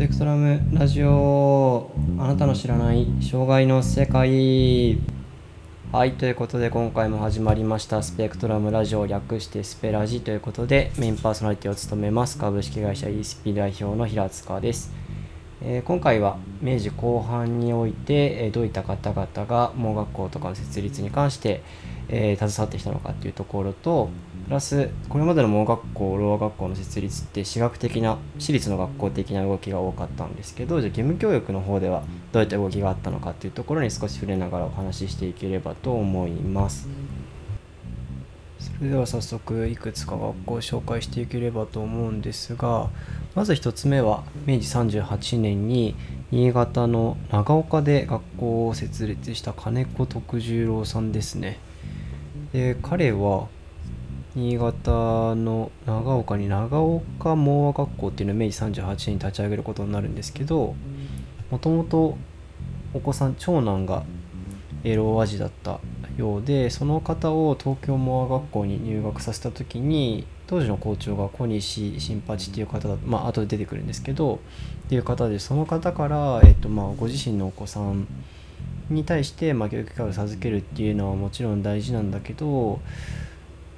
スペクトラムラジオあなたの知らない障害の世界。はいということで今回も始まりました。スペクトラムラジオ略してスペラジということでメインパーソナリティを務めます。株式会社 ESP 代表の平塚です。えー、今回は明治後半において、え、どういった方々が盲学校とかの設立に関して、えー、携わってきたのかっていうところとプラスこれまでの盲学校ろう学校の設立って私学的な私立の学校的な動きが多かったんですけどじゃあ義務教育の方ではどういった動きがあったのかっていうところに少し触れながらお話ししていければと思います。それでは早速いくつか学校を紹介していければと思うんですがまず1つ目は明治38年に新潟の長岡で学校を設立した金子徳十郎さんですねで彼は新潟の長岡に長岡盲和学校っていうのを明治38年に立ち上げることになるんですけどもともとお子さん長男がエローアジだったようでその方を東京モア学校に入学させた時に当時の校長が小西新八っていう方だまあ後で出てくるんですけどっていう方でその方から、えっとまあ、ご自身のお子さんに対して、まあ、教育機会を授けるっていうのはもちろん大事なんだけど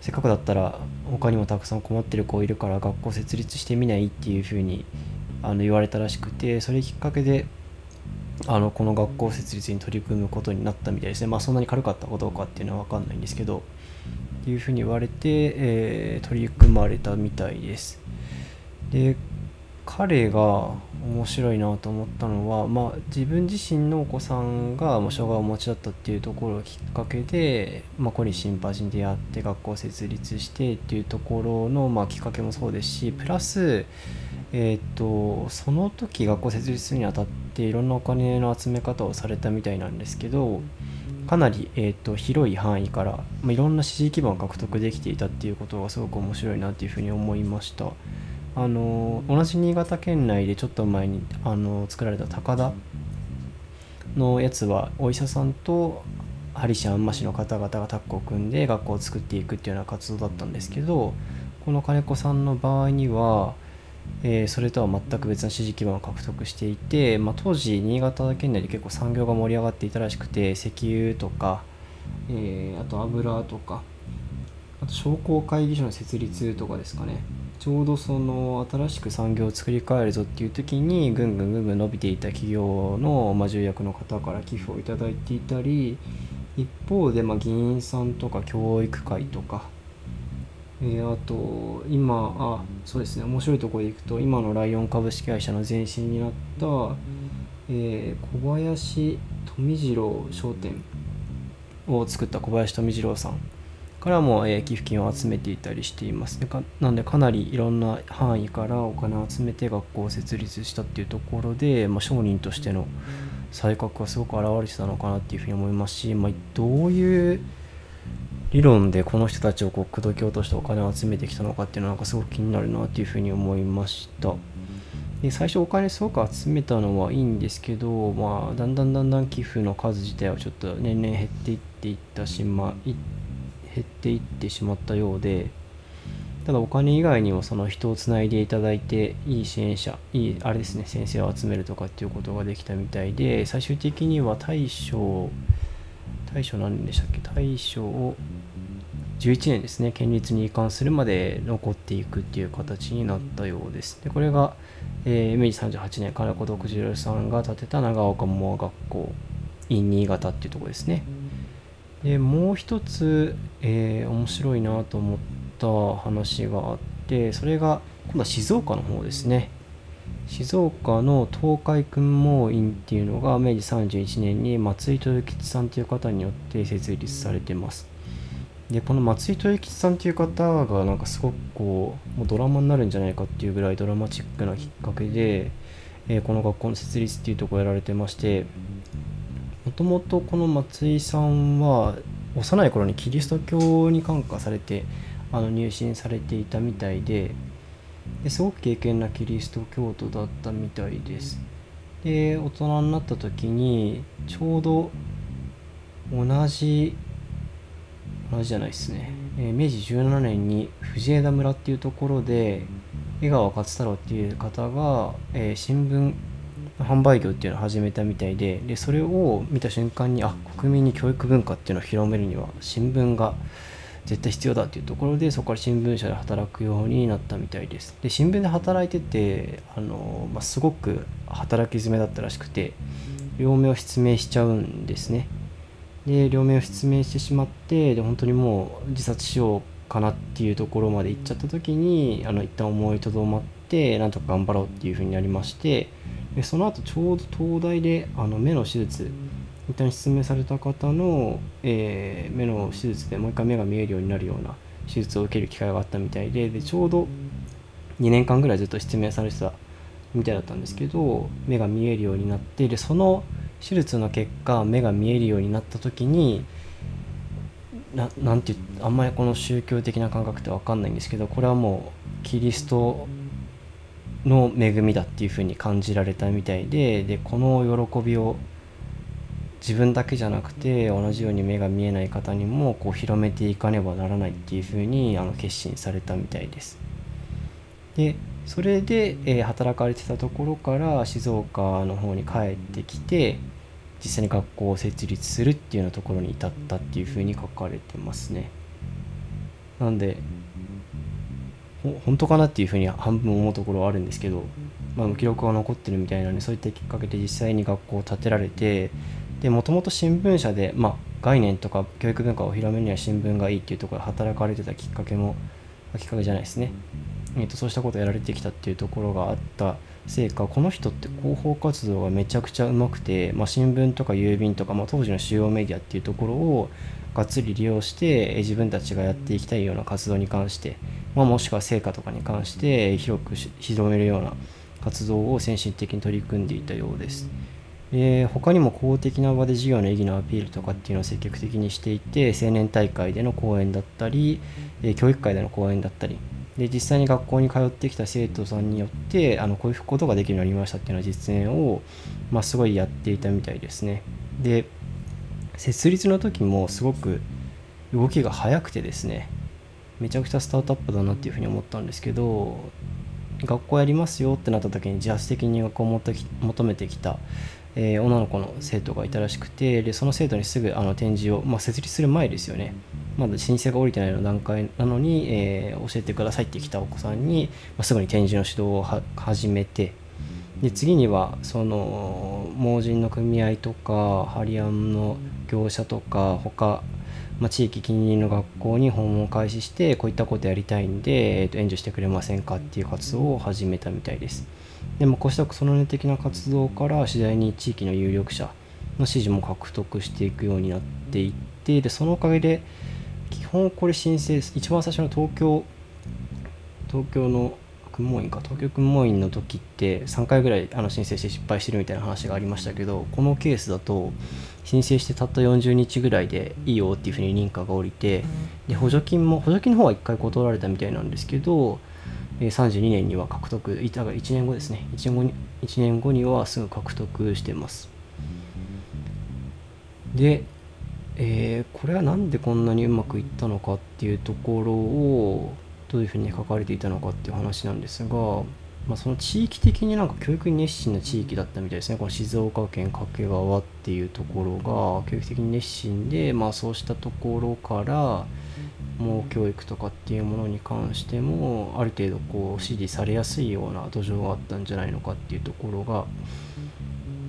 せっかくだったら他にもたくさん困ってる子いるから学校設立してみないっていうふうにあの言われたらしくてそれきっかけであのこの学校設立に取り組むことになったみたいですね。まあそんなに軽かったかどうかっていうのは分かんないんですけどっていうふうに言われて、えー、取り組まれたみたいです。で彼が面白いなと思ったのは、まあ、自分自身のお子さんが障害をお持ちだったっていうところがきっかけで、まあ、コニシンパジに出会って学校を設立してっていうところの、まあ、きっかけもそうですしプラス、えーと、その時学校設立するにあたっていろんなお金の集め方をされたみたいなんですけどかなり、えーと、広い範囲から、まあ、いろんな支持基盤を獲得できていたっていうことがすごく面白いなっていうふうに思いました。あの同じ新潟県内でちょっと前にあの作られた高田のやつはお医者さんと針師安間市の方々がタッグを組んで学校を作っていくっていうような活動だったんですけどこの金子さんの場合には、えー、それとは全く別の支持基盤を獲得していて、まあ、当時新潟県内で結構産業が盛り上がっていたらしくて石油とか、えー、あと油とかあと商工会議所の設立とかですかね。ちょうどその新しく産業を作り変えるぞっていう時にぐんぐんぐんぐん伸びていた企業の、ま、重役の方から寄付をいただいていたり一方で、ま、議員さんとか教育会とか、えー、あと今あそうですね面白いところでいくと今のライオン株式会社の前身になった、えー、小林富次郎商店を作った小林富次郎さんからも、え寄付金を集めていたりしています。ねなのでかなりいろんな範囲からお金を集めて学校を設立したっていうところで、まあ、商人としての才覚がすごく現れてたのかなっていうふうに思いますし、まあ、どういう理論でこの人たちをこう口説き落としてお金を集めてきたのかっていうのはなんかすごく気になるなっていうふうに思いました。で最初お金すごく集めたのはいいんですけど、まあ、だんだんだんだん寄付の数自体はちょっと年々減っていっていったし、まあ、減っていってしまったようでただお金以外にもその人をつないでいただいていい支援者いいあれですね先生を集めるとかっていうことができたみたいで最終的には大将大将何でしたっけ？大将を11年ですね県立に移管するまで残っていくっていう形になったようです。でこれが、えー、明治38年金子徳次郎さんが建てた長岡盲学校 in 新潟っていうとこですね。でもう一つ、えー、面白いなと思った話があってそれが今度は静岡の方ですね。静岡の東海訓盲院っていうのが明治31年に松井豊吉さんという方によって設立されてます。でこの松井豊吉さんという方がなんかすごくこうもうドラマになるんじゃないかっていうぐらいドラマチックなきっかけで、えー、この学校の設立っていうとこをやられてましてもともとこの松井さんは幼い頃にキリスト教に感化されてあの入信されていたみたいでですごく敬虔なキリスト教徒だったみたいです。で大人になった時にちょうど同じ同じじゃないですね、え、明治17年に藤枝村っていうところで、江川勝太郎っていう方が、えー、新聞販売業っていうのを始めたみたいででそれを見た瞬間にあ国民に教育文化っていうのを広めるには新聞が絶対必要だっていうところでそこから新聞社で働くようになったみたいです。で新聞で働いててあの、まあ、すごく働き詰めだったらしくて両目を失明しちゃうんですね。で両目を失明してしまってで本当にもう自殺しようかなっていうところまで行っちゃった時にあの一旦思いとどまってなんとか頑張ろうっていうふうになりましてでその後ちょうど東大であの目の手術一旦失明された方の、えー、目の手術でもう一回目が見えるようになるような手術を受ける機会があったみたいででちょうど2年間ぐらいずっと失明されてたみたいだったんですけど目が見えるようになってでその手術の結果目が見えるようになった時にななんてあんまりこの宗教的な感覚って分かんないんですけどこれはもうキリストの恵みだっていうふうに感じられたみたいででこの喜びを自分だけじゃなくて同じように目が見えない方にもこう広めていかねばならないっていうふうにあの決心されたみたいです。でそれで、えー、働かれてたところから静岡の方に帰ってきて実際に学校を設立するっていうようなところに至ったっていうふうに書かれてますね。なんで本当かなっていうふうに半分思うところはあるんですけど、まあ、記録が残ってるみたいなんでそういったきっかけで実際に学校を建てられてでもともと新聞社で、まあ、概念とか教育文化を広めるには新聞がいいっていうところで働かれてたきっかけもきっかけじゃないですね、えーと、そうしたことをやられてきたっていうところがあった。せいかこの人って広報活動がめちゃくちゃうまくて、まあ、新聞とか郵便とか、まあ、当時の主要メディアっていうところをがっつり利用して自分たちがやっていきたいような活動に関して、まあ、もしくは成果とかに関して広く広めるような活動を先進的に取り組んでいたようです。で他にも公的な場で事業の意義のアピールとかっていうのを積極的にしていて青年大会での講演だったり、え教育会での講演だったりで実際に学校に通ってきた生徒さんによってあのこういうことができるようになりましたっていうような実演を、まあ、すごいやっていたみたいですね。で設立の時もすごく動きが速くてですねめちゃくちゃスタートアップだなっていうふうに思ったんですけど学校やりますよってなった時に自発的に学校を求めてきたえー、女の子の生徒がいたらしくてでその生徒にすぐあの展示を、まあ、設立する前ですよね。まだ申請が下りてないの段階なのに、えー、教えてくださいって来たお子さんに、まあ、すぐに展示の指導を始めてで次にはその盲人の組合とかハリアンの業者とか他まあ、地域近隣の学校に訪問を開始してこういったことやりたいんで、えー、と援助してくれませんかっていう活動を始めたみたいです。でもこうしたその的な活動から次第に地域の有力者の支持も獲得していくようになっていってでそのおかげで基本これ申請一番最初の東京東京の公務員か？東京公務員の時って3回ぐらいあの申請して失敗してるみたいな話がありましたけどこのケースだと申請してたった40日ぐらいでいいよっていうふうに認可が下りてで補助金も補助金の方は1回断られたみたいなんですけど32年には獲得、だから1年後ですね1年後に、1年後にはすぐ獲得してます。で、えー、これは何でこんなにうまくいったのかっていうところをどういうふうに書かれていたのかっていう話なんですが、まあ、その地域的になんか教育に熱心な地域だったみたいですねこの静岡県掛川っていうところが教育的に熱心で、まあ、そうしたところから盲教育とかっていうものに関してもある程度こう支持されやすいような土壌があったんじゃないのかっていうところが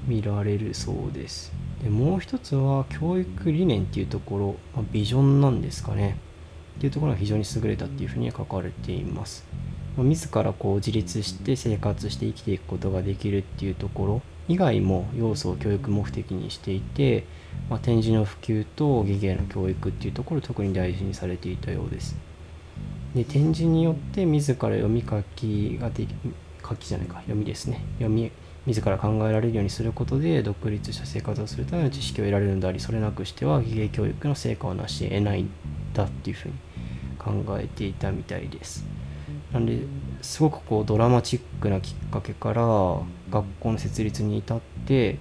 見られるそうです。でもう一つは教育理念っていうところ、まあ、ビジョンなんですかねっていうところが非常に優れたっていうふうに書かれています。まあ、自らこう自立して生活して生きていくことができるっていうところ以外も要素を教育目的にしていて、まあ、展示の普及と技芸の教育っていうところを特に大事にされていたようです。で展示によって自ら読み書きができ書きじゃないか読みですね読み自ら考えられるようにすることで独立した生活をするための知識を得られるのでありそれなくしては技芸教育の成果を成し得ないんだっていうふうに考えていたみたいです。なんですごくこうドラマチックなきっかけから学校の設立に至って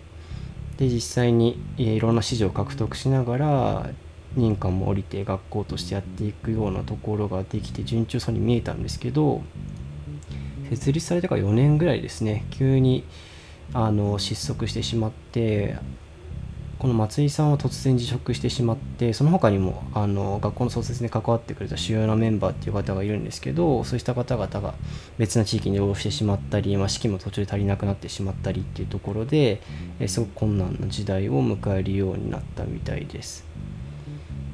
で実際にいろんな支持を獲得しながら認可も下りて学校としてやっていくようなところができて順調そうに見えたんですけど設立されてから4年ぐらいですね急にあの失速してしまってこの松井さんは突然辞職してしまってその他にもあの学校の創設に関わってくれた主要なメンバーっていう方がいるんですけどそうした方々が別な地域に移動してしまったり、まあ、資金も途中で足りなくなってしまったりっていうところで、えすごく困難な時代を迎えるようになったみたいです。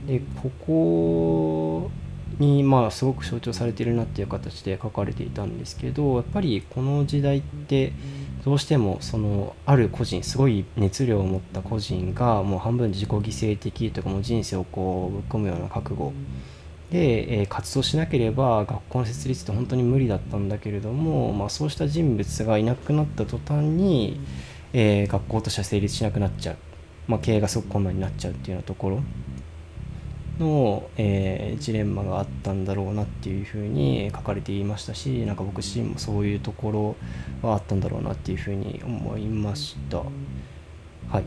でここにまあすごく象徴されてるなっていう形で書かれていたんですけどやっぱりこの時代ってどうしてもそのある個人すごい熱量を持った個人がもう半分自己犠牲的とかもう人生をこうぶっ込むような覚悟。で、え、活動しなければ学校の設立って本当に無理だったんだけれども、まあ、そうした人物がいなくなった途端に、えー、学校としては成立しなくなっちゃう、まあ、経営がすごく困難になっちゃうっていうようなところ。の、えー、ジレンマがあったんだろうなっていうふうに書かれていましたしなんか僕自身もそういうところはあったんだろうなっていうふうに思いました。はい。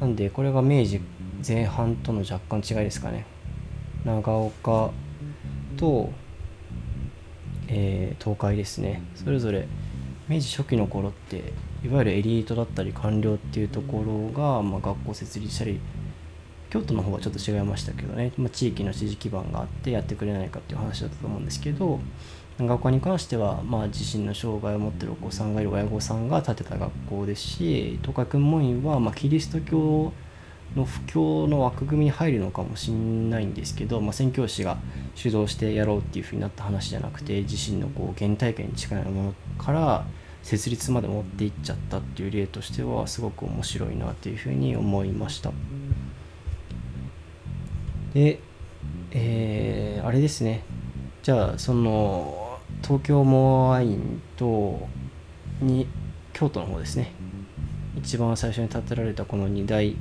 なんでこれが明治前半との若干違いですかね。長岡と、えー、東海ですね。それぞれ明治初期の頃っていわゆるエリートだったり官僚っていうところが、まあ、学校設立したり京都の方はちょっと違いましたけどね、まあ、地域の支持基盤があってやってくれないかっていう話だったと思うんですけど長岡に関しては、まあ、自身の障害を持ってるお子さんがいる親御さんが建てた学校ですし東海君門院は、まあ、キリスト教の布教の枠組みに入るのかもしれないんですけど、まあ、宣教師が主導してやろうっていうふうになった話じゃなくて自身のこう原体験に近いものから設立まで持っていっちゃったっていう例としてはすごく面白いなというふうに思いました。で、えー、あれですね。じゃあその東京モアインとに京都の方ですね。一番最初に建てられたこの2大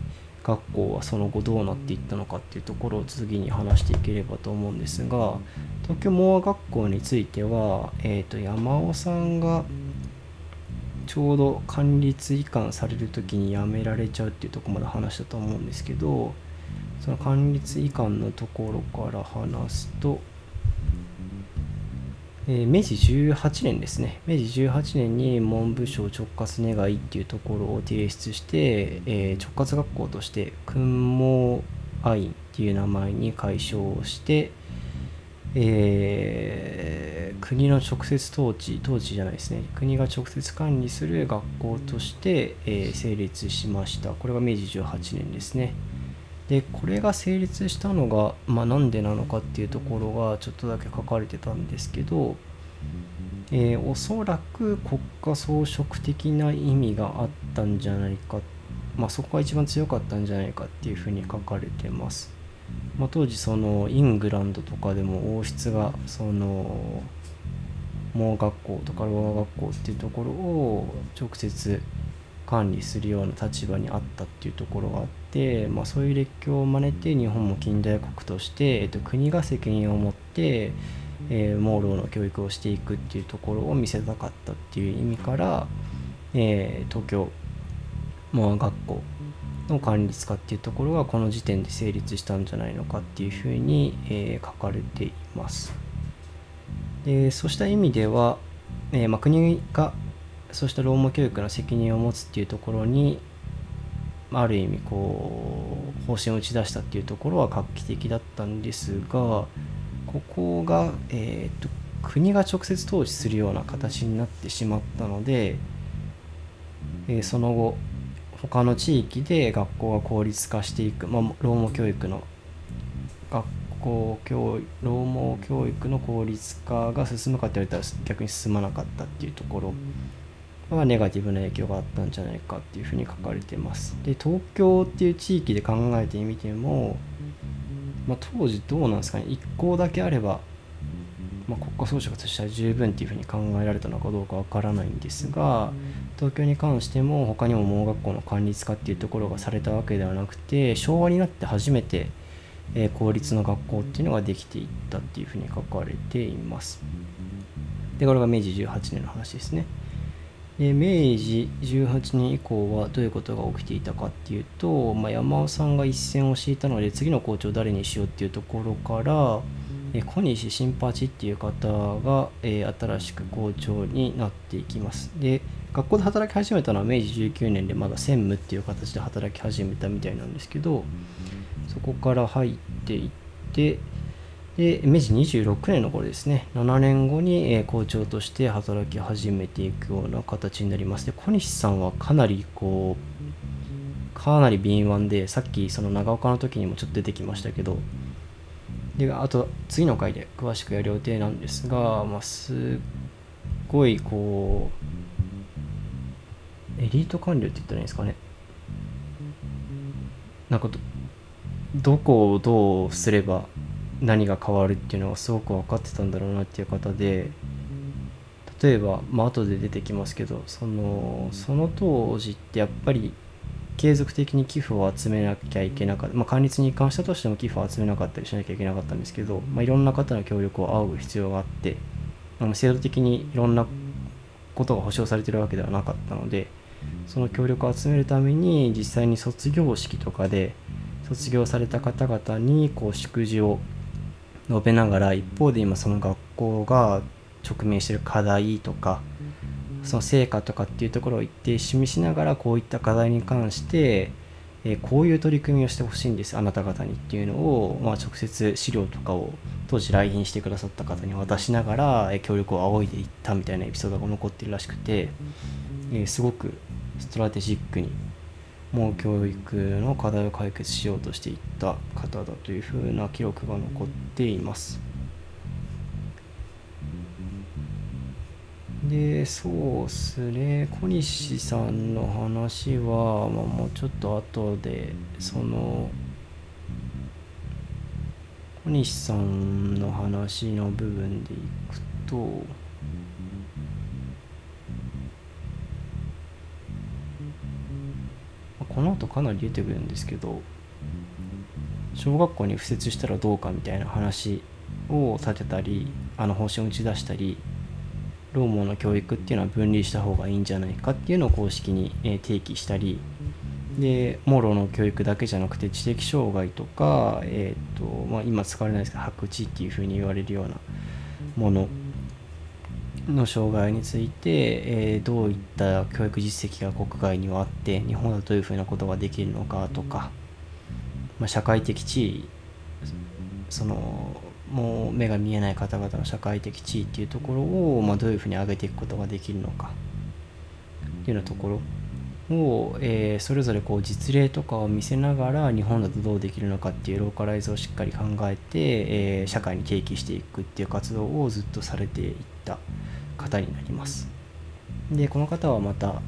学校はその後どうなっていったのかっていうところを次に話していければと思うんですが東京モア学校については、えー、と山尾さんがちょうど管立移管される時に辞められちゃうっていうとこまで話したと思うんですけどその管立移管のところから話すと、え、明治18年ですね。明治18年に文部省直轄願いっていうところを提出して、え、直轄学校として訓毛アインっていう名前に改称して、えー、国の直接統治統治じゃないですね。国が直接管理する学校として、えー、成立しました。これが明治18年ですね。でこれが成立したのが、まあ、なんでなのかっていうところがちょっとだけ書かれてたんですけど、えー、おそらく国家装飾的な意味があったんじゃないか、まあ、そこが一番強かったんじゃないかっていうふうに書かれてます。まあ、当時そのイングランドとかでも王室がその盲学校とかロー学校っていうところを直接管理するような立場にあったっていうところがあって、まあ、そういう列強を真似て日本も近代国として、えっと、国が責任を持って、えー、盲ろの教育をしていくっていうところを見せたかったっていう意味から、えー、東京盲学校の管理化っていうところがこの時点で成立したんじゃないのかっていうふうに、えー、書かれています。でそうした意味では、えーまあ、国がそうしたローマ教育の責任を持つっていうところにある意味こう方針を打ち出したっていうところは画期的だったんですがここが、えーと、国が直接統治するような形になってしまったので、えー、その後他の地域で学校が効率化していく、まあ、ローマ教育の学校教ローマ教育の効率化が進むかって言われたら逆に進まなかったっていうところはネガティブな影響があったんじゃないかっていうふうに書かれてます。で東京っていう地域で考えてみても、まあ、当時どうなんですかね1校だけあれば、まあ、国家総書としては十分っていうふうに考えられたのかどうかわからないんですが東京に関しても他にも盲学校の管理化っていうところがされたわけではなくて昭和になって初めて、えー、公立の学校っていうのができていったっていうふうに書かれています。でこれが明治18年の話ですね。で明治18年以降はどういうことが起きていたかっていうと、まあ、山尾さんが一線を敷いたので次の校長を誰にしようっていうところから、え小西新八っていう方が、えー新しく校長になっていきます。で学校で働き始めたのは明治19年でまだ専務っていう形で働き始めたみたいなんですけどそこから入っていってで明治26年の頃ですね7年後に、えー校長として働き始めていくような形になりますで小西さんはかなりこうかなり敏腕でさっきその長岡の時にもちょっと出てきましたけどであと次の回で詳しくやる予定なんですが、まあ、すっごいこうエリート官僚って言ったらいいんですかね。なんかどどこをどうすれば何が変わるっていうのがすごく分かってたんだろうなっていう方で例えばまあ後で出てきますけどそのその当時ってやっぱり継続的に寄付を集めなきゃいけなかった、まあ、管理に関したとしても寄付を集めなかったりしなきゃいけなかったんですけど、まあ、いろんな方の協力を仰ぐ必要があってあの制度的にいろんなことが保障されてるわけではなかったのでその協力を集めるために実際に卒業式とかで卒業された方々にこう祝辞を述べながら一方で今その学校が直面してる課題とかその成果とかっていうところを一定示しながらこういった課題に関して、えこういう取り組みをしてほしいんですあなた方にっていうのを、まあ、直接資料とかを当時来賓してくださった方に渡しながら、え協力を仰いでいったみたいなエピソードが残ってるらしくて、えすごくストラテジックにもう教育の課題を解決しようとしていった方だというふうな記録が残っています。でそうっすね小西さんの話は、まあ、もうちょっと後でその小西さんの話の部分でいくとこの後かなり出てくるんですけど小学校に敷設したらどうかみたいな話を立てたりあの方針を打ち出したりローモの教育っていうのは分離した方がいいんじゃないかっていうのを公式にえ提起したりでモロの教育だけじゃなくて知的障害とか、えーとまあ、今使われないですけど白知っていうふうに言われるようなものの障害について、えーどういった教育実績が国外にはあって日本だとどういうふうなことができるのかとか、まあ、社会的地位そのもう目が見えない方々の社会的地位っていうところを、まあ、どういうふうに上げていくことができるのかっていうようなところ。を、えーそれぞれこう実例とかを見せながら日本だとどうできるのかっていうローカライズをしっかり考えて、えー社会に提起していくっていう活動をずっとされていった方になります。でこの方はまた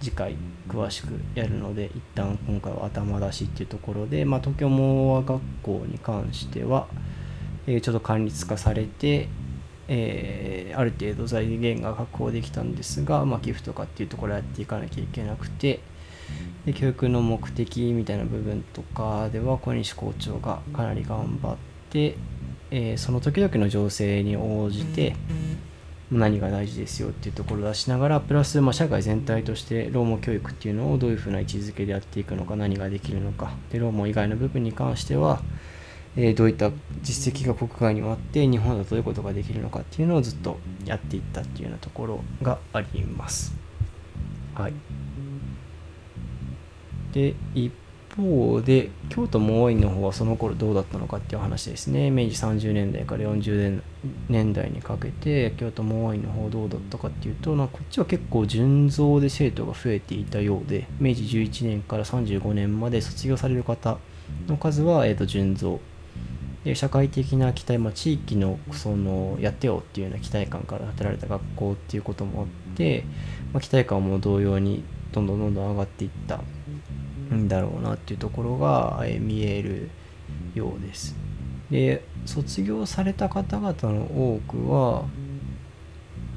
次回詳しくやるので一旦今回は頭出しっていうところで、まあ、東京盲和学校に関しては、えーちょっと管理化されて、えーある程度財源が確保できたんですが、まあ、寄付とかっていうところをやっていかなきゃいけなくてで教育の目的みたいな部分とかでは小西校長がかなり頑張って、えーその時々の情勢に応じて何が大事ですよっていうところを出しながらプラス、まあ、社会全体としてローモ教育っていうのをどういうふうな位置づけでやっていくのか何ができるのか。でローモ以外の部分に関しては、えどういった実績が国外にはあって日本だとどういうことができるのかっていうのをずっとやっていったっていうようなところがあります。はい、で一方で京都モアイの方はその頃どうだったのかっていう話ですね。明治30年代から40年代にかけて京都モアイの方どうだったかっていうとなこっちは結構純増で生徒が増えていたようで明治11年から35年まで卒業される方の数は、えー、と純増。で社会的な期待、まあ、地域のそのやってよっていうような期待感から建てられた学校っていうこともあって、まあ、期待感も同様にどんどんどんどん上がっていったんだろうなっていうところが、見えるようです。で卒業された方々の多くは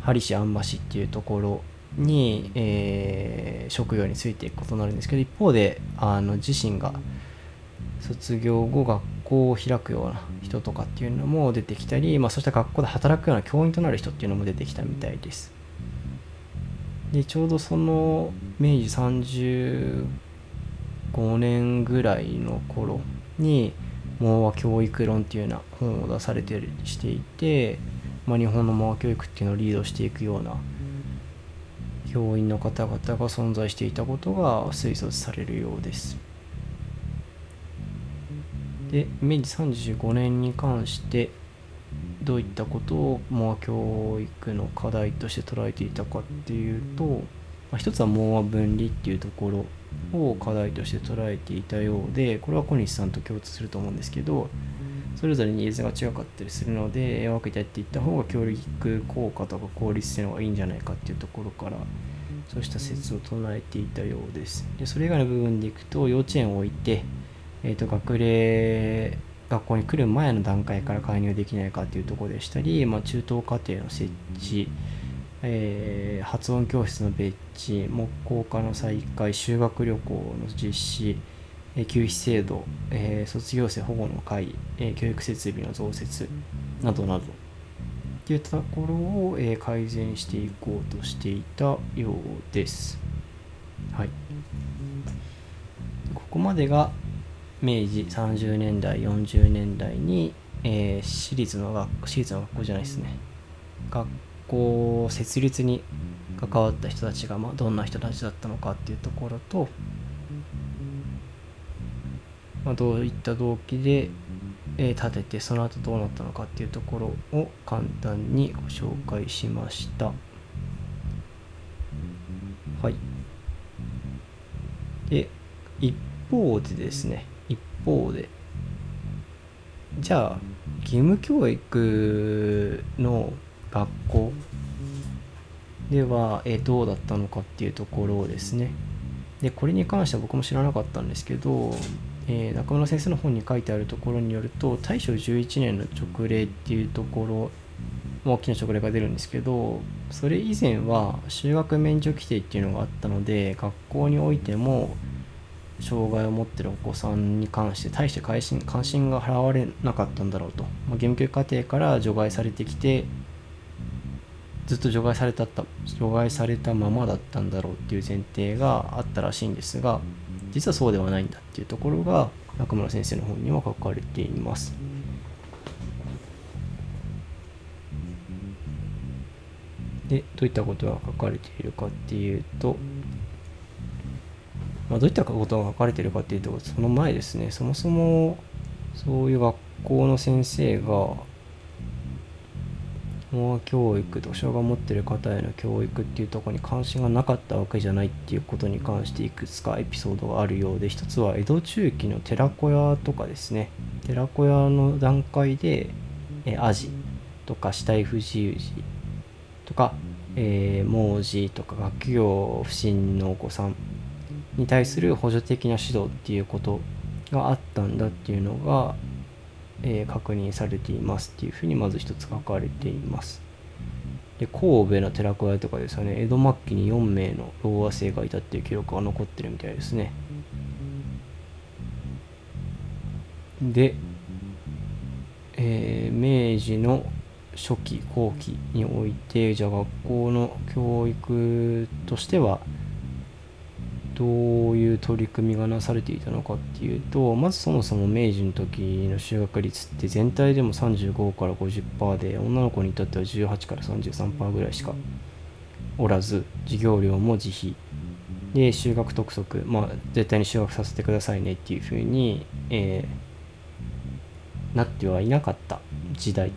針師安橋っていうところに、えー職業についていくことになるんですけど一方であの自身が卒業後学校を開くような人とかっていうのも出てきたり、まあ、そして学校で働くような教員となる人っていうのも出てきたみたいです。でちょうどその明治35年ぐらいの頃に盲和教育論っていうような本を出されてしていて、まあ、日本の盲和教育っていうのをリードしていくような教員の方々が存在していたことが推察されるようです。で明治35年に関してどういったことを盲和教育の課題として捉えていたかっていうと、まあ、一つは盲和分離っていうところを課題として捉えていたようでこれは小西さんと共通すると思うんですけどそれぞれニーズが違かったりするので分けてやっていった方が教育効果とか効率性の方がいいんじゃないかっていうところからそうした説を唱えていたようです。でそれ以外の部分でいくと幼稚園を置いて、えー、と学齢学校に来る前の段階から介入できないかっていうところでしたり、まあ、中等課程の設置えー、発音教室の別置木工科の再開修学旅行の実施、えー、給費制度、えー、卒業生保護の会、え教育設備の増設などなどといったところを、え改善していこうとしていたようです。はい、ここまでが明治30年代40年代に、え私立の学私立の学校じゃないですね学校設立に関わった人たちが、まあ、どんな人たちだったのかっていうところと、まあ、どういった動機で、えー、立ててその後どうなったのかっていうところを簡単にご紹介しました。はい。で、一方でですね、方で、じゃあ、義務教育の学校では、えどうだったのかっていうところですね。で、これに関しては僕も知らなかったんですけど、えー、中村先生の本に書いてあるところによると、大正11年の直令っていうところ、大きな直令が出るんですけど、それ以前は修学免除規定っていうのがあったので、学校においても、障害を持ってるお子さんに関して大して関心関心が払われなかったんだろうと、まあ、義務教育課程から除外されてきてずっと除外された除外されたままだったんだろうっていう前提があったらしいんですが実はそうではないんだっていうところが中村先生の本には書かれています。でどういったことが書かれているかっていうと、まあ、どういったことが書かれてるかっていうとその前ですねそもそもそういう学校の先生がモア教育と障害を持ってる方への教育っていうとこに関心がなかったわけじゃないっていうことに関していくつかエピソードがあるようで一つは江戸中期の寺子屋とかですね寺子屋の段階でえアジとか死体不自由児とか、えー、盲児とか学業不振のお子さんに対する補助的な指導っていうことがあったんだっていうのがえー、確認されていますっていうふうにまず一つ書かれています。で神戸の寺子屋とかですよね江戸末期に4名の老和生がいたっていう記録が残ってるみたいですね。で、えー、明治の初期後期においてじゃあ学校の教育としてはどういう取り組みがなされていたのかっていうとまずそもそも明治の時の就学率って全体でも35から50%で女の子に至っては18から33%ぐらいしかおらず授業料も自費。で修学督促。まあ絶対に修学させてくださいねっていうふうに、えー、なってはいなかった時代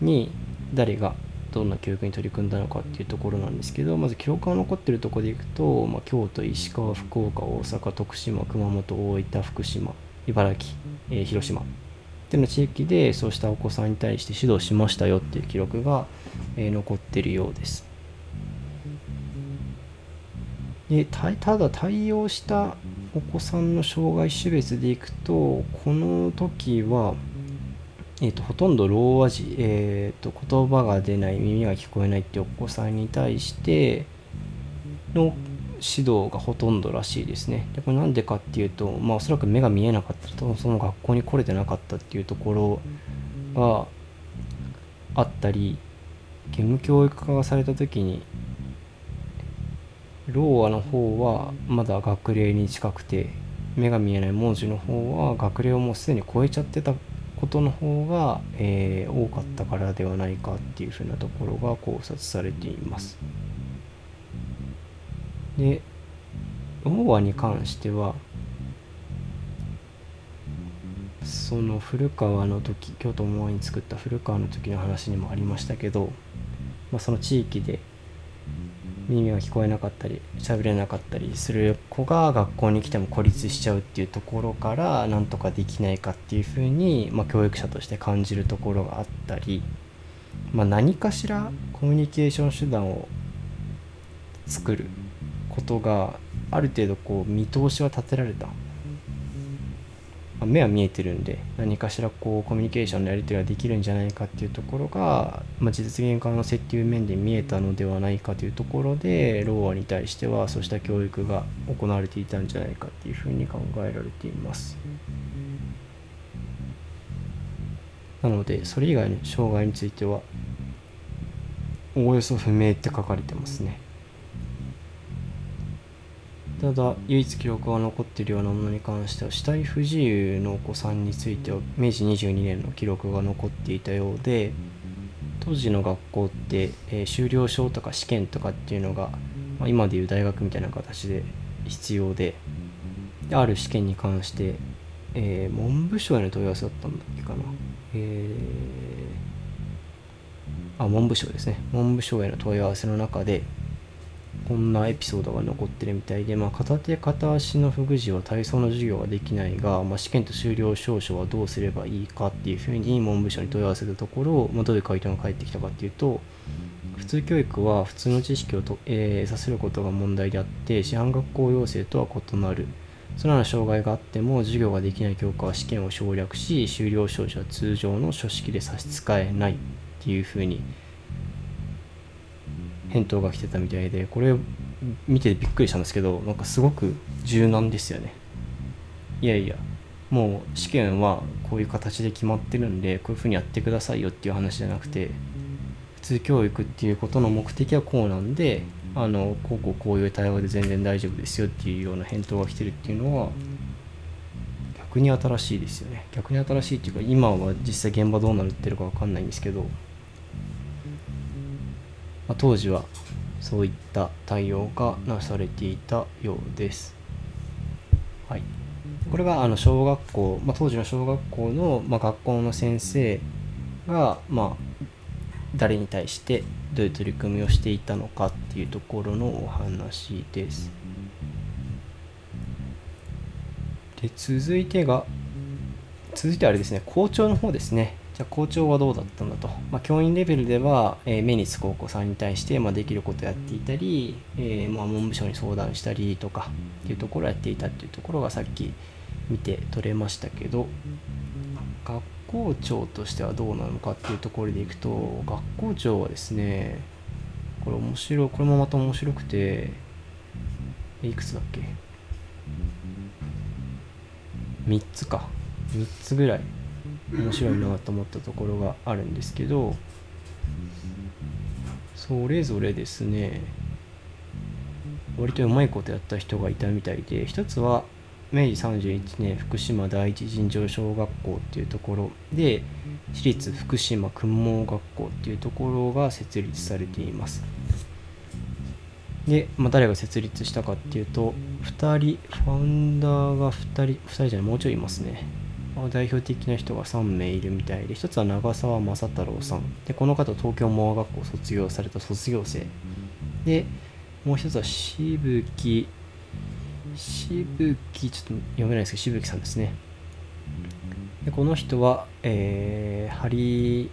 に誰がどんな教育に取り組んだのかっていうところなんですけどまず記録が残ってるとこでいくと、まあ、京都石川福岡大阪徳島熊本大分福島茨城、えー、広島っていうの地域でそうしたお子さんに対して指導しましたよっていう記録が、えー、残ってるようです。でただ対応したお子さんの障害種別でいくとこの時はえーと、ほとんどロー和字、えーと、言葉が出ない耳が聞こえないってお子さんに対しての指導がほとんどらしいですね。でこれなんでかっていうと、まあ、おそらく目が見えなかったとその学校に来れてなかったっていうところがあったり義務教育化がされた時にローアの方はまだ学齢に近くて目が見えない文字の方は学齢をもうすでに超えちゃってたことの方が、えー、多かったからではないかっていうふうなところが考察されています。で、大和に関しては、その古川の時京都モアに作った古川の時の話にもありましたけど、まあ、その地域で耳が聞こえなかったり喋れなかったりする子が学校に来ても孤立しちゃうっていうところからなんとかできないかっていうふうに、まあ、教育者として感じるところがあったり、まあ、何かしらコミュニケーション手段を作ることがある程度こう見通しは立てられたま、目は見えてるんで何かしらこうコミュニケーションのやり取りができるんじゃないかっていうところが、まあ、実現可能性っていう面で見えたのではないかというところでローアに対してはそうした教育が行われていたんじゃないかっていうふうに考えられています。なのでそれ以外の障害についてはおおよそ不明って書かれてますね。ただ唯一記録が残っているようなものに関しては死体不自由のお子さんについては明治22年の記録が残っていたようで当時の学校って、えー、修了証とか試験とかっていうのが、まあ、今でいう大学みたいな形で必要でである試験に関して、えー、文部省への問い合わせだったんだっけかな、えー、あ文部省ですね。文部省への問い合わせの中でこんなエピソードが残ってるみたいで、まあ、片手片足の不具児は体操の授業ができないが、まあ、試験と終了証書はどうすればいいかっていうふうに文部省に問い合わせたところ、まあ、どういう回答が返ってきたかっていうと普通教育は普通の知識をと、えー、得させることが問題であって市販学校要請とは異なる。そのような障害があっても授業ができない教科は試験を省略し終了証書は通常の書式で差し支えないっていうふうに返答が来てたみたいでこれ見てびっくりしたんですけどなんかすごく柔軟ですよね。いやいやもう試験はこういう形で決まってるんでこういうふうにやってくださいよっていう話じゃなくて普通教育っていうことの目的はこうなんであのこうこうこういう対話で全然大丈夫ですよっていうような返答が来てるっていうのは逆に新しいですよね。逆に新しいっていうか今は実際現場どうなってるか分かんないんですけどまあ、当時はそういった対応がなされていたようです。はい、これがあの小学校、まあ、当時の小学校の、まあ、学校の先生が、まあ、誰に対してどういう取り組みをしていたのかっていうところのお話です。で続いてが続いてあれですね校長の方ですねゃあ校長はどうだったんだと、まあ、教員レベルでは、えー、目につくお子さんに対して、まあ、できることをやっていたり、えー、まあ、文部省に相談したりとかっていうところをやっていたっていうところがさっき見て取れましたけど学校長としてはどうなのかっていうところでいくと学校長はですねこれ面白いこれもまた面白くていくつだっけ？3つか。3つぐらい。面白いなと思ったところがあるんですけどそれぞれですね割とうまいことやった人がいたみたいで一つは明治31年福島第一尋常小学校っていうところで私立福島訓問学校っていうところが設立されています。で、まあ、誰が設立したかっていうと2人ファウンダーが2人2人じゃないもうちょいいますね。代表的な人が3名いるみたいで一つは長澤正太郎さん。でこの方東京モア学校卒業された卒業生。でもう一つは渋木渋木ちょっと読めないですけど渋木さんですね。でこの人は、えー、針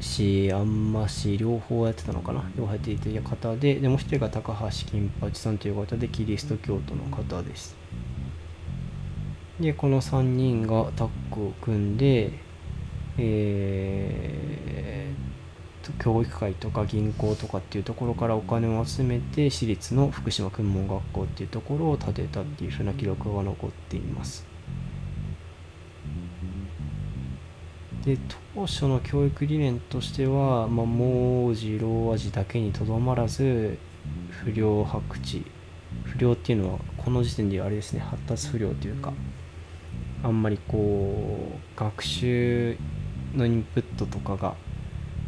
市、あんま市、両方やってたのかな？両方やっていた方で、でもう一人が高橋金八さんという方で、キリスト教徒の方です。でこの3人がタッグを組んで、えー、教育会とか銀行とかっていうところからお金を集めて私立の福島訓問学校っていうところを建てたっていうふうな記録が残っています。で当初の教育理念としては、まあ、文字老和字だけにとどまらず不良白地不良っていうのはこの時点であれですね発達不良というかあんまりこう学習のインプットとかが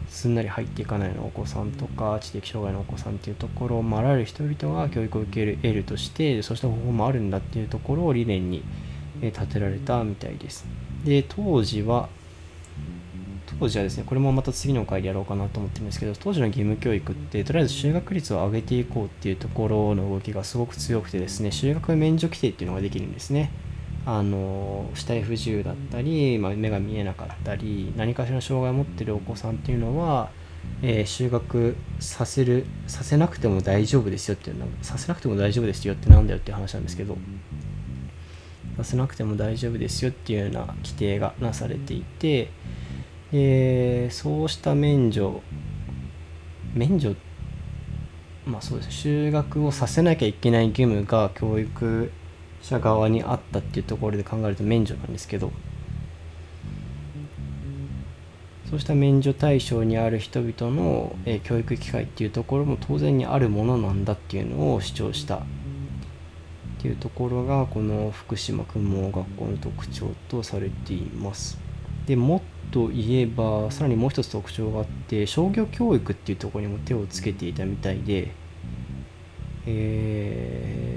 すんなり入っていかないようなお子さんとか知的障害のお子さんっていうところを、まあ、あらゆる人々が教育を受ける得るとしてそうした方法もあるんだっていうところを理念に立てられたみたいです。で当時は当時はですねこれもまた次の回でやろうかなと思ってるんですけど当時の義務教育ってとりあえず就学率を上げていこうっていうところの動きがすごく強くてですね就学免除規定っていうのができるんですね。あの死体不自由だったり、まあ、目が見えなかったり何かしらの障害を持ってるお子さんっていうのは、えー、就学させるさせなくても大丈夫ですよっていうさせなくても大丈夫ですよってなんだよっていう話なんですけどさせなくても大丈夫ですよっていうような規定がなされていて、えー、そうした免除免除まあそうです就学をさせなきゃいけない義務が教育者側にあったっていうところで考えると免除なんですけどそうした免除対象にある人々の、え教育機会っていうところも当然にあるものなんだっていうのを主張したっていうところがこの福島訓問学校の特徴とされています。でもっと言えばさらにもう一つ特徴があって商業教育っていうところにも手をつけていたみたいでえー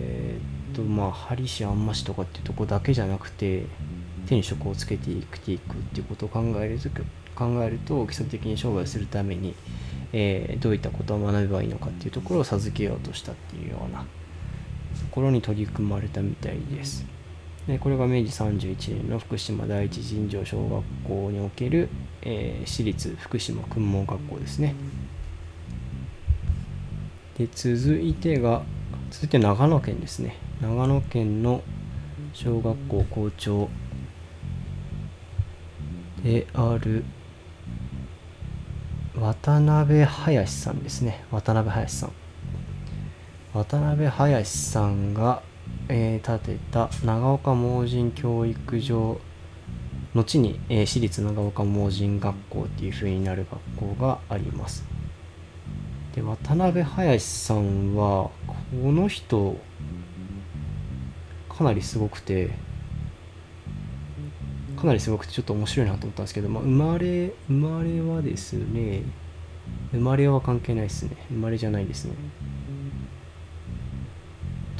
とまあ針師あんましとかっていうとこだけじゃなくて手に職をつけていくていくっていうことを考えると考えると基礎的に商売するために、えー、どういったことを学べばいいのかっていうところを授けようとしたっていうようなところに取り組まれたみたいです。でこれが明治31年の福島第一尋常小学校における、えー、私立福島訓問学校ですね。で続いてが続いて長野県ですね。長野県の小学校校長である渡辺林さんですね。渡辺林さん。渡辺林さんが、えー、建てた長岡盲人教育場後に、えー、私立長岡盲人学校っていう風になる学校があります。で渡辺林さんはこの人かなりすごくてかなりすごくてちょっと面白いなと思ったんですけど、まあ、生まれ生まれはですね生まれは関係ないですね。生まれじゃないですね。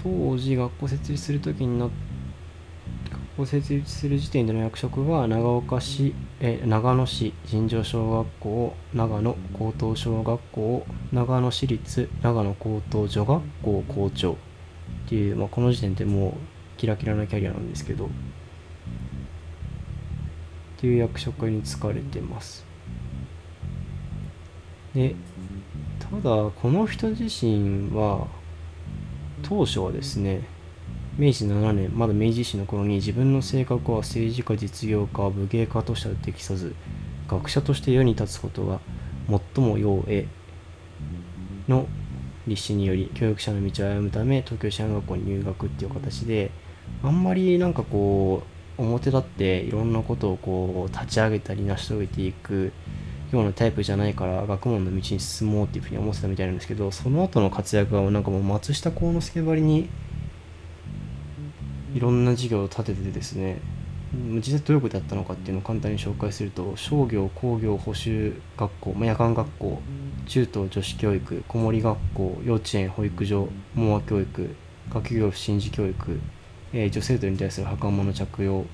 当時学校設立するときにな学校設立する時点での役職は長岡市え長野市尋常小学校長野高等小学校長野市立長野高等女学校校長っていう、まあ、この時点でもうキラキラなキャリアなんですけどっていう役職に就かれてます。でただこの人自身は当初はですね明治7年まだ明治維新の頃に自分の性格は政治家実業家武芸家としては適さず学者として世に立つことが最も要への立志により教育者の道を歩むため東京師範学校に入学っていう形であんまりなんかこう表立っていろんなことをこう立ち上げたり成し遂げていくようなタイプじゃないから学問の道に進もうっていうふうに思ってたみたいなんですけどその後の活躍がなんかもう松下幸之助ばりにいろんな事業を立ててですね実際どういうことやったのかっていうのを簡単に紹介すると商業工業補習学校、まあ、夜間学校中等女子教育子守学校幼稚園保育所網和教育学業不審事教育えー、女性徒に対する袴の着用、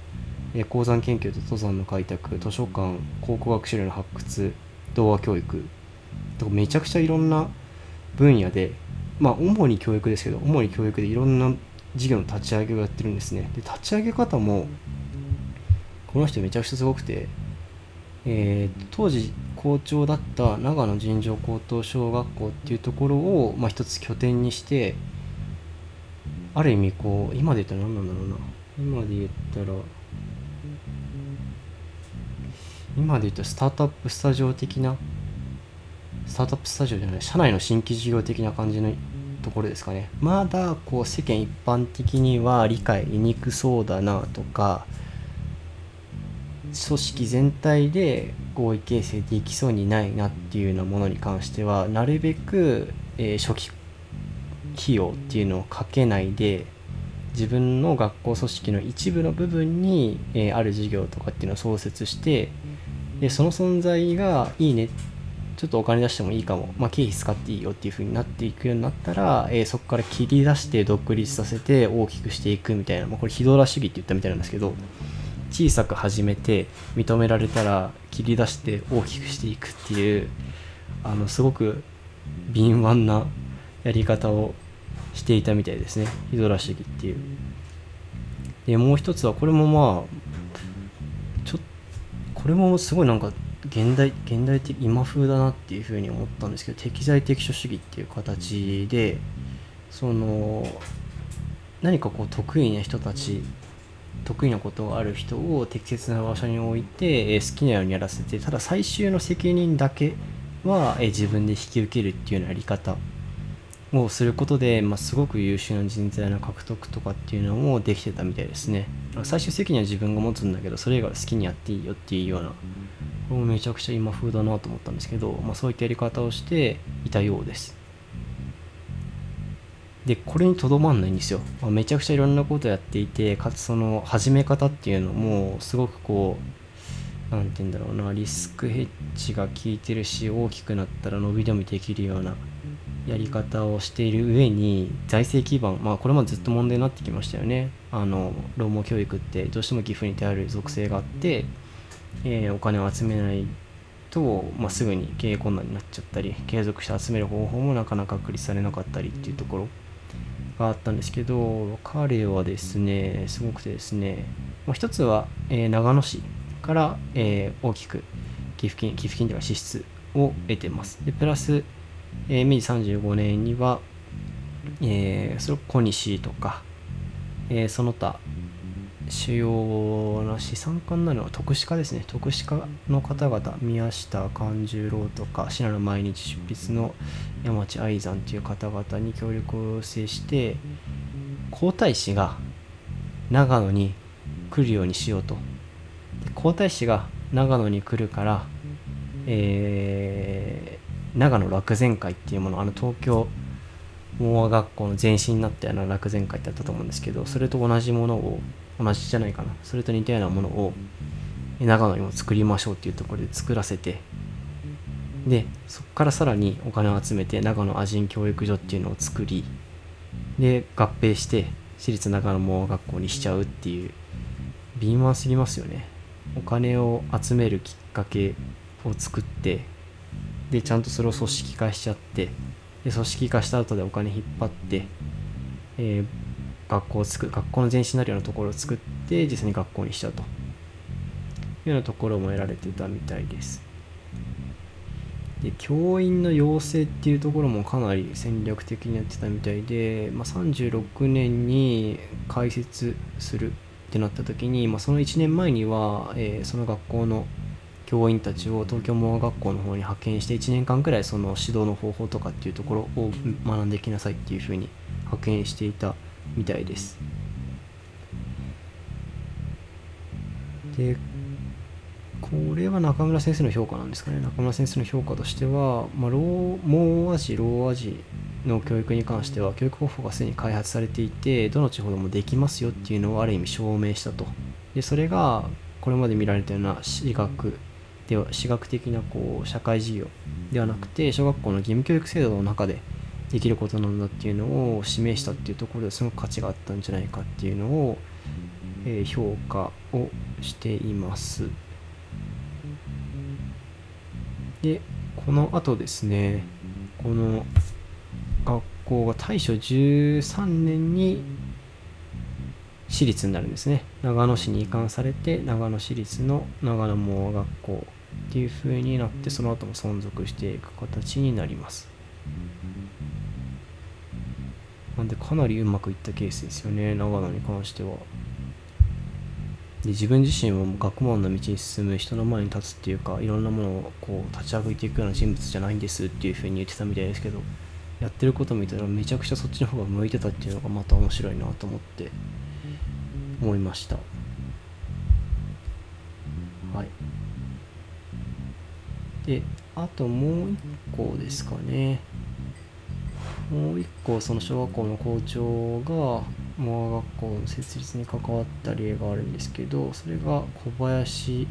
え、鉱山研究と登山の開拓図書館考古学資料の発掘童話教育とかめちゃくちゃいろんな分野でまあ主に教育ですけど主に教育でいろんな事業の立ち上げをやってるんですね。で立ち上げ方もこの人めちゃくちゃすごくて、えー、当時校長だった長野尋常高等小学校っていうところを、まあ、一つ拠点にしてある意味こう今で言ったら何なんだろうな。今で言ったら今で言ったらスタートアップスタジオ的なスタートアップスタジオじゃない社内の新規事業的な感じのところですかね。まだこう世間一般的には理解しにくそうだなとか組織全体で合意形成できそうにないなっていうようなものに関してはなるべく、えー、初期費用っていうのをかけないで自分の学校組織の一部の部分に、えー、ある授業とかっていうのを創設してでその存在がいいねっちょっとお金出してもいいかも、まあ、経費使っていいよっていう風になっていくようになったら、えー、そこから切り出して独立させて大きくしていくみたいな、まあ、これヒドラ主義って言ったみたいなんですけど小さく始めて認められたら切り出して大きくしていくっていうあのすごく敏腕なやり方をしていたみたいですね。ヒドラ主義っていう。でもう一つはこれもまあちょこれもすごいなんか現代現代的今風だなっていうふうに思ったんですけど適材適所主義っていう形でその何かこう得意な人たち得意なことがある人を適切な場所に置いて、好きなようにやらせてただ最終の責任だけは、自分で引き受けるっていうようなやり方をすることで、まあ、すごく優秀な人材の獲得とかっていうのもできてたみたいですね。最終責任は自分が持つんだけどそれ以外は好きにやっていいよっていうようなこれもめちゃくちゃ今風だなと思ったんですけど、まあ、そういったやり方をしていたようです。でこれにとどまんないんですよ、まあ、めちゃくちゃいろんなことやっていてかつその始め方っていうのもすごくこう何て言うんだろうなリスクヘッジが効いてるし大きくなったら伸び伸びできるようなやり方をしている上に財政基盤まあこれもずっと問題になってきましたよね。あの労務教育ってどうしても寄付に頼る属性があって、えー、お金を集めないと、まあ、すぐに経営困難になっちゃったり継続して集める方法もなかなか確立されなかったりっていうところがあったんですけど彼はですねすごくてですね、まあ、一つは、えー、長野市から、えー、大きく寄付金寄付金では支出を得てます。でプラスえー、明治35年には、えー、それ小西とか、えー、その他主要な資産家になるのは徳歯科ですね。徳歯科の方々宮下勘十郎とか信濃毎日執筆の山地愛山という方々に協力を制して皇太子が長野に来るようにしようと。皇太子が長野に来るから、えー長野落前会っていうものあの東京盲和学校の前身になったような落前会ってあったと思うんですけどそれと同じものを同じじゃないかな。それと似たようなものを長野にも作りましょうっていうところで作らせてでそこからさらにお金を集めて長野亜人教育所っていうのを作りで合併して私立長野盲和学校にしちゃうっていう敏腕すぎますよね。お金を集めるきっかけを作ってでちゃんとそれを組織化しちゃってで組織化した後でお金引っ張って、えー、学校を作る学校の前身になるようなところを作って実際に学校にしちゃうと。いうようなところも得られてたみたいです。で教員の養成っていうところもかなり戦略的にやってたみたいで、まあ、36年に開設するってなった時に、まあ、その1年前には、えー、その学校の教員たちを東京盲学校の方に派遣して1年間くらいその指導の方法とかっていうところを学んできなさいっていうふうに派遣していたみたいです。でこれは中村先生の評価なんですかね中村先生の評価としては、まあ、盲和児老和児の教育に関しては教育方法がすでに開発されていてどの地方でもできますよっていうのをある意味証明したとでそれがこれまで見られたような私学では私学的なこう社会事業ではなくて小学校の義務教育制度の中でできることなんだっていうのを示したっていうところですごく価値があったんじゃないかっていうのを、えー、評価をしています。でこの後ですねこの学校が大正13年に私立になるんですね長野市に移管されて長野市立の長野盲学校っていう風になってその後も存続していく形になります。なんでかなりうまくいったケースですよね長野に関しては。で自分自身は学問の道に進む人の前に立つっていうかいろんなものをこう立ち歩いていくような人物じゃないんですっていう風に言ってたみたいですけどやってること見たらめちゃくちゃそっちの方が向いてたっていうのがまた面白いなと思って思いました。はい。であともう一個ですかね。もう一個その小学校の校長がモア学校の設立に関わった例があるんですけどそれが小林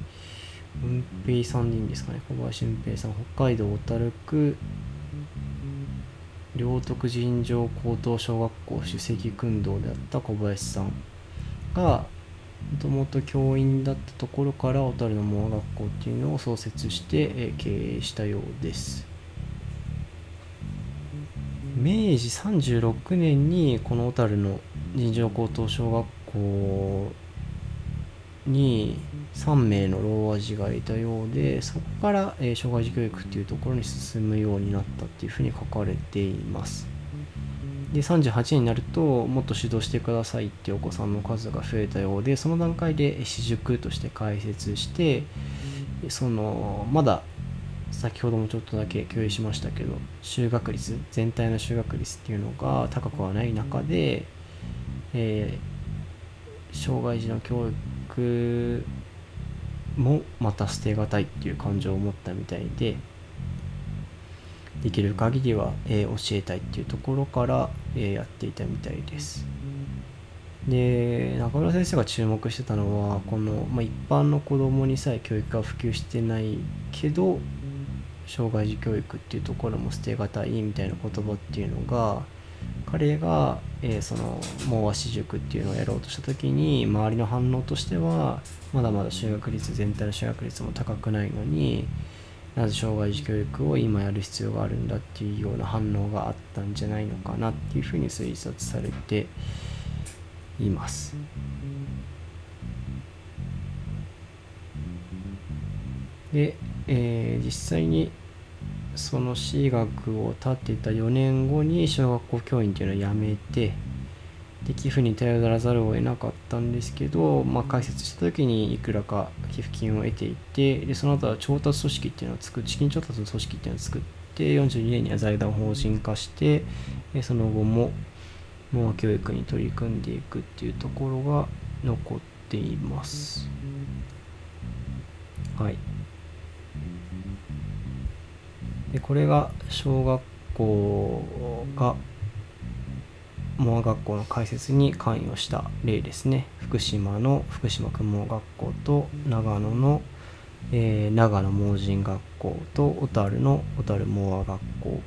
運平さんでいいんですかね。小林運平さん北海道小樽区。両徳尋常高等小学校首席訓導であった小林さんがもともと教員だったところから小樽のモア学校っていうのを創設して、経営したようです。明治36年にこの小樽の尋常高等小学校に3名の老和児がいたようでそこから、障害児教育っていうところに進むようになったっていうふうに書かれています。で38になるともっと指導してくださいってお子さんの数が増えたようでその段階で私塾として開設してそのまだ先ほどもちょっとだけ共有しましたけど就学率全体の就学率っていうのが高くはない中で、えー、障害児の教育もまた捨てがたいっていう感情を持ったみたいでできる限りは、えー、教えたいっていうところから、えー、やっていたみたいです。で中村先生が注目してたのはこの、まあ、一般の子供にさえ教育が普及してないけど障害児教育っていうところも捨てがたいみたいな言葉っていうのが彼が、えー、その網和私塾っていうのをやろうとした時に周りの反応としてはまだまだ就学率全体の就学率も高くないのになぜ障害児教育を今やる必要があるんだっていうような反応があったんじゃないのかなっていうふうに推察されています。で、えー、実際にその私学を立てた4年後に小学校教員っていうのを辞めてで寄付に頼らざるを得なかったんですけど、まあ、開設した時にいくらか寄付金を得ていてでその後は調達組織っていうのを作る資金調達の組織っていうのを作って42年には財団法人化してその後もモア教育に取り組んでいくっていうところが残っています。はい。でこれが小学校が盲学校の開設に関与した例ですね福島の福島区盲学校と長野の、えー、長野盲人学校と小樽の小樽盲学校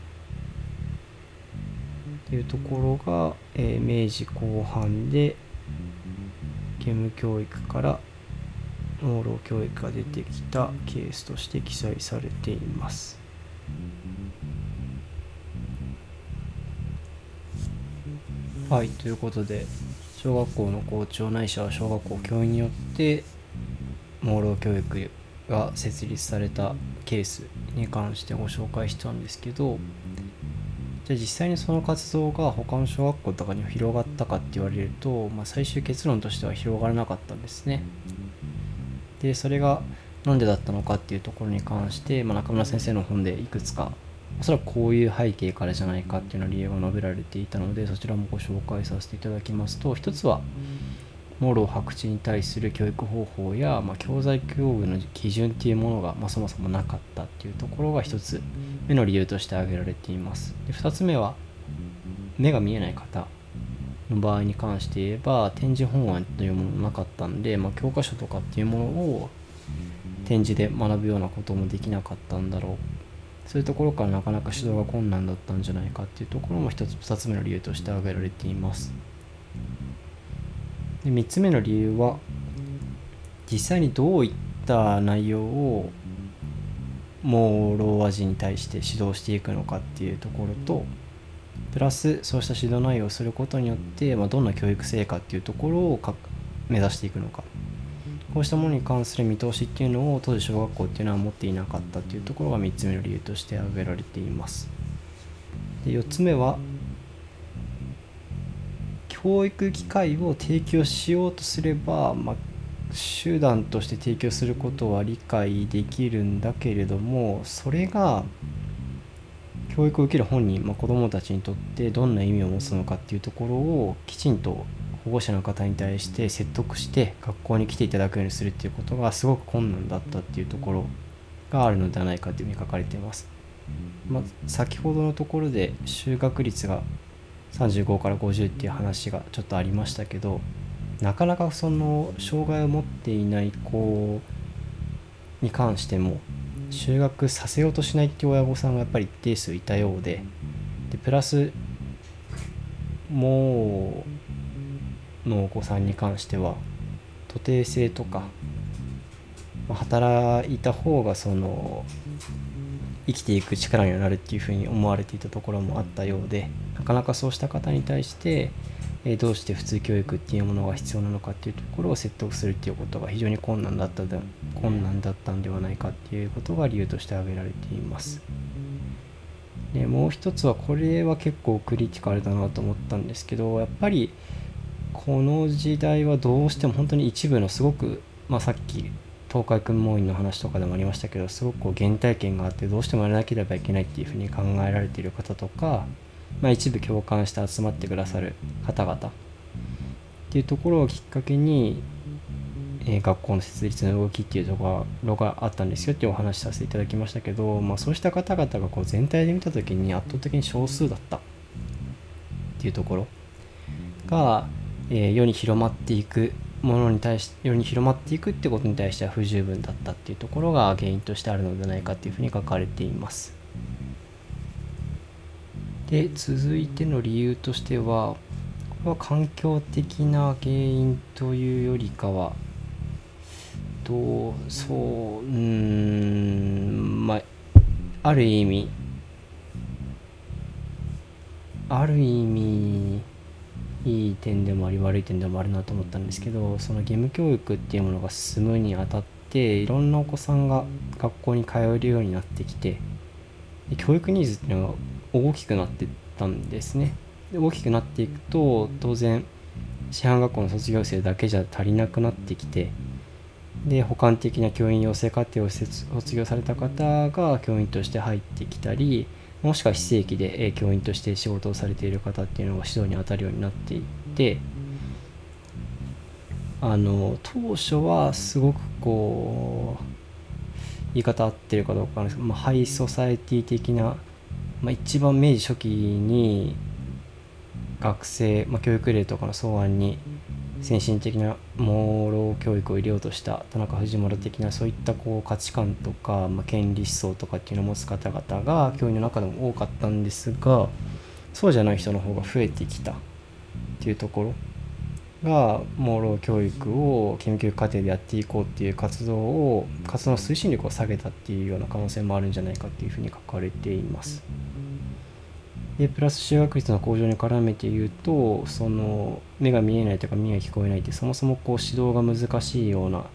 というところが、えー、明治後半で義務教育から盲ろ教育が出てきたケースとして記載されています。はいということで小学校の校長ないしは小学校教員によって盲ろ教育が設立されたケースに関してご紹介したんですけどじゃあ実際にその活動が他の小学校とかに広がったかって言われると、まあ、最終結論としては広がらなかったんですね。でそれが何でだったのかっていうところに関して、まあ、中村先生の本でいくつかおそらくこういう背景からじゃないかっていうような理由が述べられていたのでそちらもご紹介させていただきますと一つはモロ白痴に対する教育方法や、まあ、教材教具の基準っていうものが、まあ、そもそもなかったっていうところが一つ目の理由として挙げられています。で2つ目は目が見えない方の場合に関して言えば展示本案というものもなかったんで、まあ、教科書とかっていうものを展示で学ぶようなこともできなかったんだろう。そういうところからなかなか指導が困難だったんじゃないかっていうところも一つ2つ目の理由として挙げられています。で3つ目の理由は実際にどういった内容をもう老和人に対して指導していくのかっていうところとプラスそうした指導内容をすることによって、まあ、どんな教育成果っていうところを目指していくのか。こうしたものに関する見通しっていうのを当時小学校っていうのは持っていなかったっていうところが3つ目の理由として挙げられています。で4つ目は教育機会を提供しようとすれば、まあ、手段として提供することは理解できるんだけれどもそれが教育を受ける本人、まあ、子どもたちにとってどんな意味を持つのかっていうところをきちんと保護者の方に対して説得して学校に来ていただくようにするっていうことがすごく困難だったっていうところがあるのではないかというふうに書かれています。まあ、先ほどのところで就学率が35から50っていう話がちょっとありましたけどなかなかその障害を持っていない子に関しても就学させようとしないっていう親御さんがやっぱり一定数いたようででプラスもうのお子さんに関しては徒弟制とか働いた方がその生きていく力になるっていうふうに思われていたところもあったようでなかなかそうした方に対して、えどうして普通教育っていうものが必要なのかっていうところを説得するっていうことが非常に困難だったで困難だったんではないかっていうことが理由として挙げられています。でもう一つはこれは結構クリティカルだなと思ったんですけどやっぱりこの時代はどうしても本当に一部のすごく、まあ、さっき東海君門院の話とかでもありましたけどすごくこう原体験があってどうしてもやらなければいけないっていうふうに考えられている方とか、まあ、一部共感して集まってくださる方々っていうところをきっかけに、えー、学校の設立の動きっていうところがあったんですよっていうお話しさせていただきましたけど、まあ、そうした方々がこう全体で見た時に圧倒的に少数だったっていうところが、えー、世に広まっていくものに対し世に広まっていくってことに対しては不十分だったっていうところが原因としてあるのではないかっていうふうに書かれています。で続いての理由としてはこれは環境的な原因というよりかはどうそううんまあある意味ある意味いい点でもあり悪い点でもあるなと思ったんですけどその義務教育っていうものが進むにあたっていろんなお子さんが学校に通えるようになってきて教育ニーズっていうのが大きくなってったんですね。で大きくなっていくと当然師範学校の卒業生だけじゃ足りなくなってきてで補完的な教員養成課程を卒業された方が教員として入ってきたりもしくは非正規で教員として仕事をされている方っていうのが指導に当たるようになっていってあの当初はすごくこう言い方合ってるかどうかなんですけど、まあ、ハイソサエティ的な、まあ、一番明治初期に学生、まあ、教育例とかの草案に先進的な盲ろ教育を入れようとした田中藤村的なそういったこう価値観とか、まあ、権利思想とかっていうのを持つ方々が教員の中でも多かったんですがそうじゃない人の方が増えてきたっていうところが盲ろ教育を研究過程でやっていこうっていう活動を活動の推進力を下げたっていうような可能性もあるんじゃないかっていうふうに書かれています。でプラス就学率の向上に絡めて言うとその目が見えないとか耳が聞こえないってそもそもこう指導が難しいような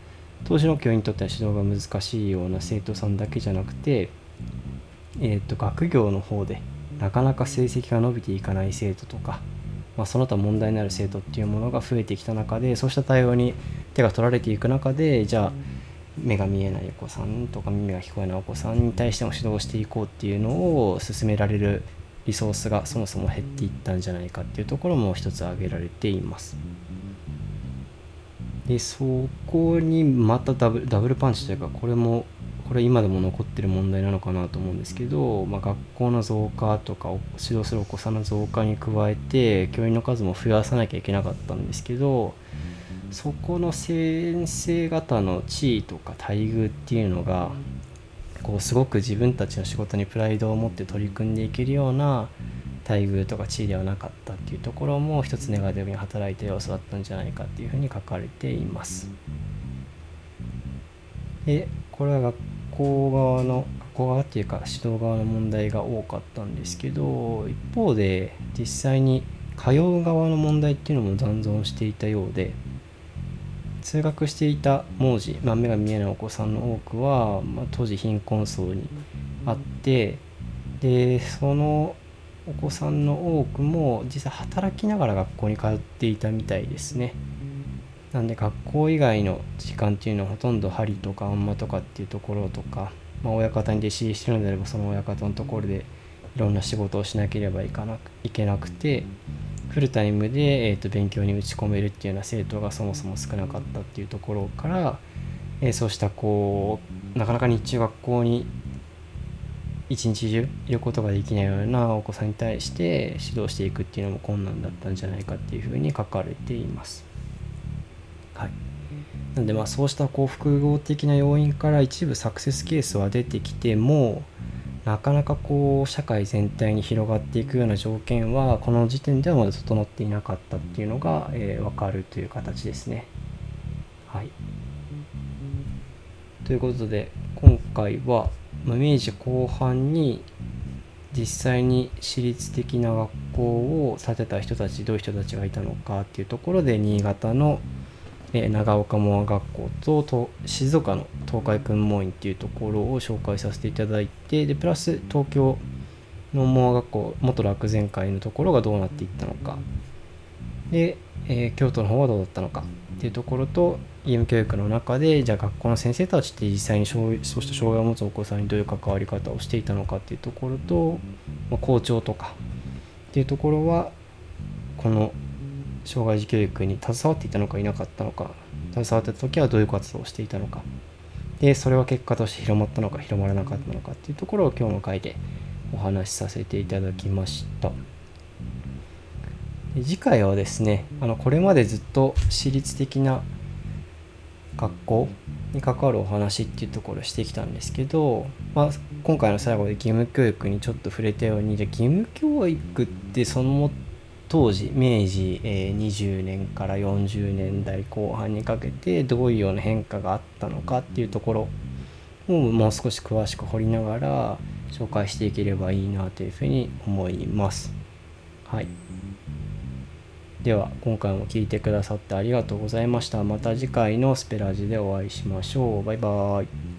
当時の教員にとっては指導が難しいような生徒さんだけじゃなくて、えー、と学業の方でなかなか成績が伸びていかない生徒とか、まあ、その他問題になる生徒っていうものが増えてきた中でそうした対応に手が取られていく中でじゃあ目が見えないお子さんとか耳が聞こえないお子さんに対しても指導していこうっていうのを進められるリソースがそもそも減っていったんじゃないかっていうところも一つ挙げられています。でそこにまたダブルパンチというかこれもこれ今でも残ってる問題なのかなと思うんですけど、まあ、学校の増加とか指導するお子さんの増加に加えて教員の数も増やさなきゃいけなかったんですけどそこの先生方の地位とか待遇っていうのがこうすごく自分たちの仕事にプライドを持って取り組んでいけるような待遇とか地位ではなかったっていうところも一つネガティブに働いた要素だったんじゃないかっていうふうに書かれています。でこれは学校側の学校側っていうか指導側の問題が多かったんですけど一方で実際に通う側の問題っていうのも残存していたようで通学していた文字、まあ、目が見えないお子さんの多くは、まあ、当時貧困層にあってでそのお子さんの多くも実際働きながら学校に通っていたみたいですね。なんで学校以外の時間っていうのはほとんど針とかあんまとかっていうところとか、まあ、親方に弟子入りしてるのであればその親方のところでいろんな仕事をしなければいかないけなくてフルタイムで、えーと、勉強に打ち込めるっていうような生徒がそもそも少なかったっていうところから、えー、そうしたこうなかなか日中学校に一日中いることができないようなお子さんに対して指導していくっていうのも困難だったんじゃないかっていうふうに書かれています。はい、なのでまあそうしたこう複合的な要因から一部サクセスケースは出てきてもなかなかこう社会全体に広がっていくような条件はこの時点ではまだ整っていなかったっていうのが、えー、分かるという形ですね。はい、ということで今回は明治後半に実際に私立的な学校を建てた人たちどういう人たちがいたのかっていうところで新潟のえ長岡門学校と静岡の東海訓門院っていうところを紹介させていただいてでプラス東京の門学校元楽前会のところがどうなっていったのか。で、えー、京都の方はどうだったのか。っていうところと義務教育の中でじゃあ学校の先生たちって実際にそうした障害を持つお子さんにどういう関わり方をしていたのかっていうところと、まあ、校長とかっていうところはこの障害児教育に携わっていたのかいなかったのか携わってた時はどういう活動をしていたのかでそれは結果として広まったのか広まらなかったのかっていうところを今日の回でお話しさせていただきました。次回はですねあのこれまでずっと私立的な学校に関わるお話っていうところをしてきたんですけど、まあ、今回の最後で義務教育にちょっと触れたようにじゃ義務教育ってその当時明治、え、20年から40年代後半にかけてどういうような変化があったのかっていうところをもう少し詳しく掘りながら紹介していければいいなというふうに思います。はい。では今回も聴いてくださってありがとうございました。また次回のスペラージでお会いしましょう。バイバーイ。